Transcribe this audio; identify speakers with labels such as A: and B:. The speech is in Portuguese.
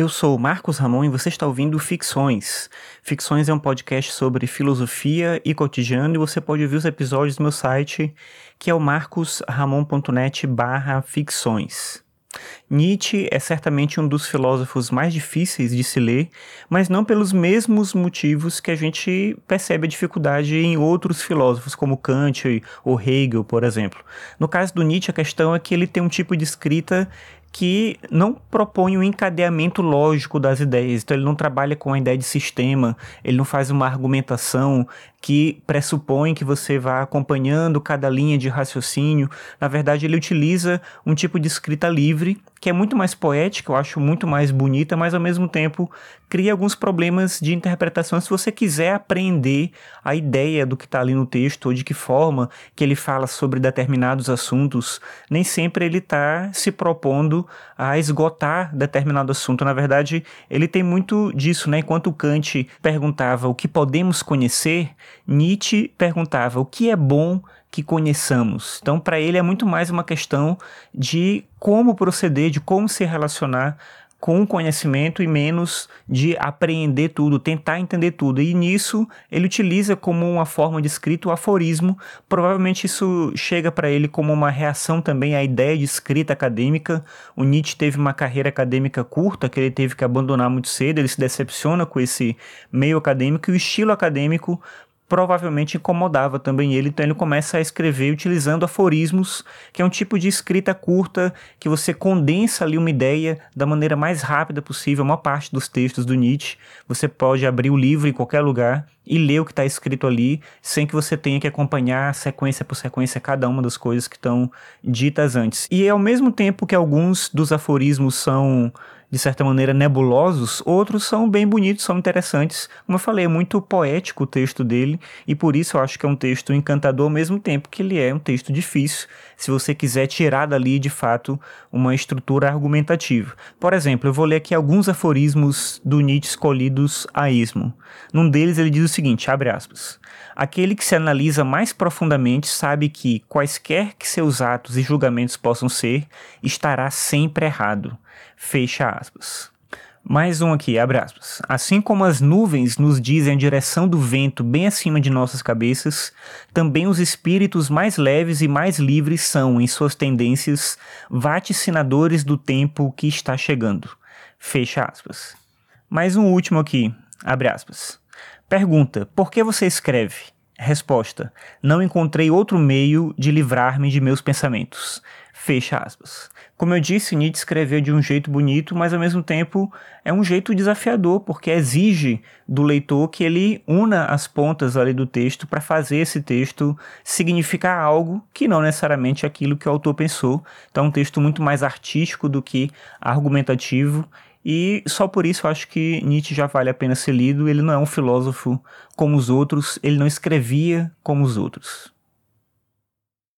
A: Eu sou Marcos Ramon e você está ouvindo Ficções. Ficções é um podcast sobre filosofia e cotidiano e você pode ouvir os episódios no meu site, que é o marcosramon.net barra ficções. Nietzsche é certamente um dos filósofos mais difíceis de se ler, mas não pelos mesmos motivos que a gente percebe a dificuldade em outros filósofos, como Kant ou Hegel, por exemplo. No caso do Nietzsche, a questão é que ele tem um tipo de escrita que não propõe um encadeamento lógico das ideias. Então ele não trabalha com a ideia de sistema, ele não faz uma argumentação que pressupõe que você vá acompanhando cada linha de raciocínio. Na verdade, ele utiliza um tipo de escrita livre que é muito mais poética, eu acho muito mais bonita, mas ao mesmo tempo cria alguns problemas de interpretação se você quiser aprender a ideia do que está ali no texto ou de que forma que ele fala sobre determinados assuntos. Nem sempre ele está se propondo a esgotar determinado assunto. Na verdade, ele tem muito disso, né? Enquanto Kant perguntava o que podemos conhecer, Nietzsche perguntava o que é bom que conheçamos. Então, para ele é muito mais uma questão de como proceder, de como se relacionar com conhecimento e menos de apreender tudo, tentar entender tudo. E nisso ele utiliza como uma forma de escrito o aforismo. Provavelmente isso chega para ele como uma reação também à ideia de escrita acadêmica. O Nietzsche teve uma carreira acadêmica curta que ele teve que abandonar muito cedo, ele se decepciona com esse meio acadêmico e o estilo acadêmico provavelmente incomodava também ele, então ele começa a escrever utilizando aforismos, que é um tipo de escrita curta que você condensa ali uma ideia da maneira mais rápida possível. Uma parte dos textos do Nietzsche, você pode abrir o livro em qualquer lugar e ler o que está escrito ali, sem que você tenha que acompanhar sequência por sequência cada uma das coisas que estão ditas antes. E ao mesmo tempo que alguns dos aforismos são de certa maneira nebulosos, outros são bem bonitos, são interessantes. Como eu falei, é muito poético o texto dele e por isso eu acho que é um texto encantador ao mesmo tempo que ele é um texto difícil, se você quiser tirar dali de fato uma estrutura argumentativa. Por exemplo, eu vou ler aqui alguns aforismos do Nietzsche escolhidos a esmo. Num deles ele diz o seguinte, abre aspas: Aquele que se analisa mais profundamente sabe que quaisquer que seus atos e julgamentos possam ser, estará sempre errado. Fecha aspas. Mais um aqui, abre aspas. Assim como as nuvens nos dizem a direção do vento bem acima de nossas cabeças, também os espíritos mais leves e mais livres são, em suas tendências, vaticinadores do tempo que está chegando. Fecha aspas. Mais um último aqui, abre aspas. Pergunta: Por que você escreve? Resposta: Não encontrei outro meio de livrar-me de meus pensamentos. Fecha aspas. Como eu disse, Nietzsche escreveu de um jeito bonito, mas ao mesmo tempo é um jeito desafiador, porque exige do leitor que ele una as pontas ali do texto para fazer esse texto significar algo que não necessariamente é aquilo que o autor pensou. Então, é um texto muito mais artístico do que argumentativo. E só por isso eu acho que Nietzsche já vale a pena ser lido. Ele não é um filósofo como os outros, ele não escrevia como os outros.